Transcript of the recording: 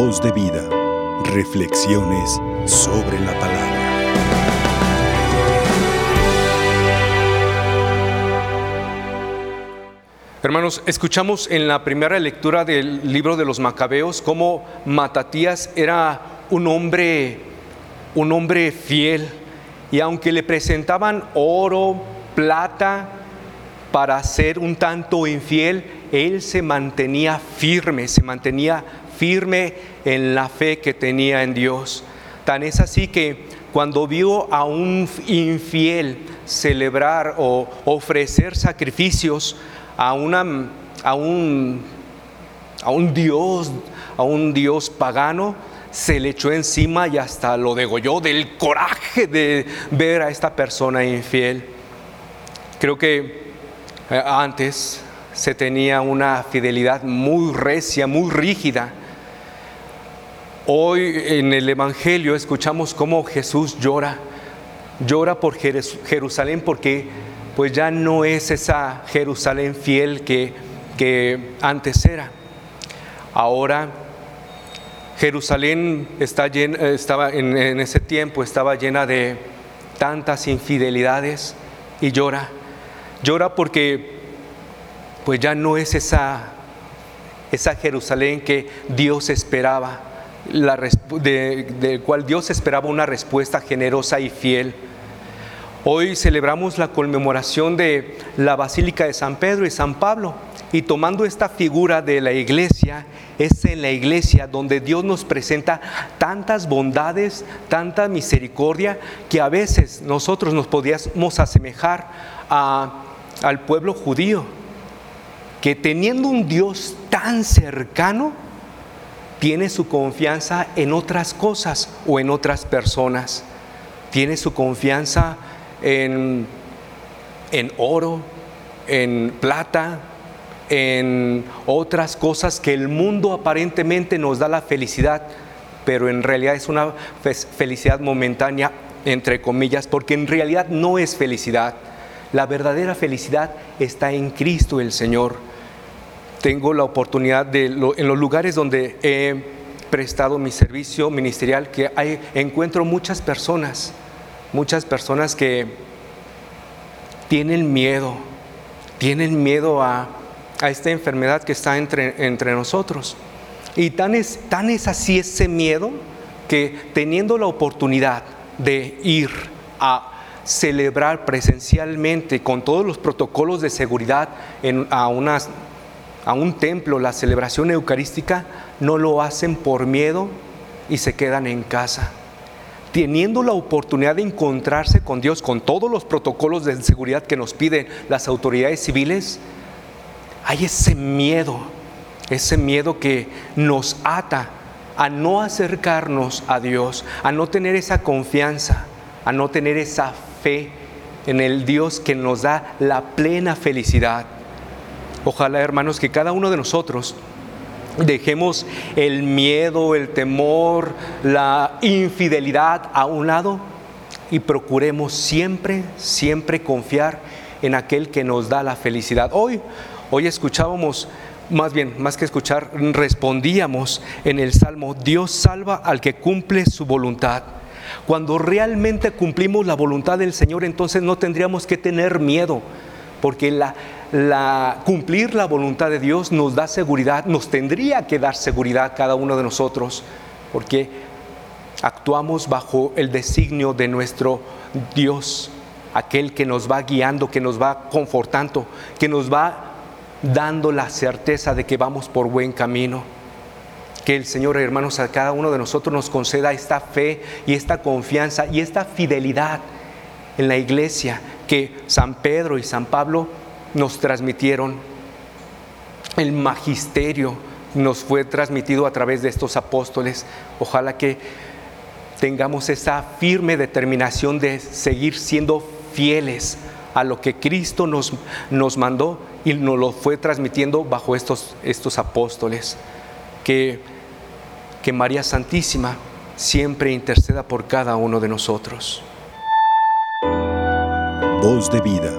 Voz de vida. Reflexiones sobre la palabra. Hermanos, escuchamos en la primera lectura del libro de los Macabeos cómo Matatías era un hombre un hombre fiel y aunque le presentaban oro, plata para ser un tanto infiel, él se mantenía firme, se mantenía firme en la fe que tenía en Dios. Tan es así que cuando vio a un infiel celebrar o ofrecer sacrificios a, una, a, un, a un Dios, a un Dios pagano, se le echó encima y hasta lo degolló del coraje de ver a esta persona infiel. Creo que eh, antes se tenía una fidelidad muy recia, muy rígida. Hoy en el Evangelio escuchamos cómo Jesús llora, llora por Jerusalén porque pues ya no es esa Jerusalén fiel que, que antes era. Ahora Jerusalén está estaba en, en ese tiempo estaba llena de tantas infidelidades y llora. Llora porque pues ya no es esa, esa Jerusalén que Dios esperaba, del cual Dios esperaba una respuesta generosa y fiel. Hoy celebramos la conmemoración de la Basílica de San Pedro y San Pablo. Y tomando esta figura de la iglesia, es en la iglesia donde Dios nos presenta tantas bondades, tanta misericordia, que a veces nosotros nos podíamos asemejar al pueblo judío, que teniendo un Dios tan cercano, tiene su confianza en otras cosas o en otras personas. Tiene su confianza en, en oro, en plata, en otras cosas que el mundo aparentemente nos da la felicidad, pero en realidad es una felicidad momentánea, entre comillas, porque en realidad no es felicidad. La verdadera felicidad está en Cristo el Señor. Tengo la oportunidad de, en los lugares donde he prestado mi servicio ministerial, que encuentro muchas personas, muchas personas que tienen miedo, tienen miedo a, a esta enfermedad que está entre, entre nosotros. Y tan es, tan es así ese miedo que teniendo la oportunidad de ir a celebrar presencialmente con todos los protocolos de seguridad a, unas, a un templo la celebración eucarística, no lo hacen por miedo y se quedan en casa. Teniendo la oportunidad de encontrarse con Dios con todos los protocolos de seguridad que nos piden las autoridades civiles, hay ese miedo, ese miedo que nos ata a no acercarnos a Dios, a no tener esa confianza, a no tener esa fe en el Dios que nos da la plena felicidad. Ojalá, hermanos, que cada uno de nosotros dejemos el miedo, el temor, la infidelidad a un lado y procuremos siempre, siempre confiar en aquel que nos da la felicidad. Hoy, Hoy escuchábamos, más bien, más que escuchar, respondíamos en el Salmo, Dios salva al que cumple su voluntad. Cuando realmente cumplimos la voluntad del Señor, entonces no tendríamos que tener miedo, porque la, la, cumplir la voluntad de Dios nos da seguridad, nos tendría que dar seguridad cada uno de nosotros, porque actuamos bajo el designio de nuestro Dios, aquel que nos va guiando, que nos va confortando, que nos va dando la certeza de que vamos por buen camino. Que el Señor, hermanos, a cada uno de nosotros nos conceda esta fe y esta confianza y esta fidelidad en la iglesia que San Pedro y San Pablo nos transmitieron. El magisterio nos fue transmitido a través de estos apóstoles. Ojalá que tengamos esa firme determinación de seguir siendo fieles a lo que Cristo nos, nos mandó y nos lo fue transmitiendo bajo estos, estos apóstoles. Que, que María Santísima siempre interceda por cada uno de nosotros. Voz de vida,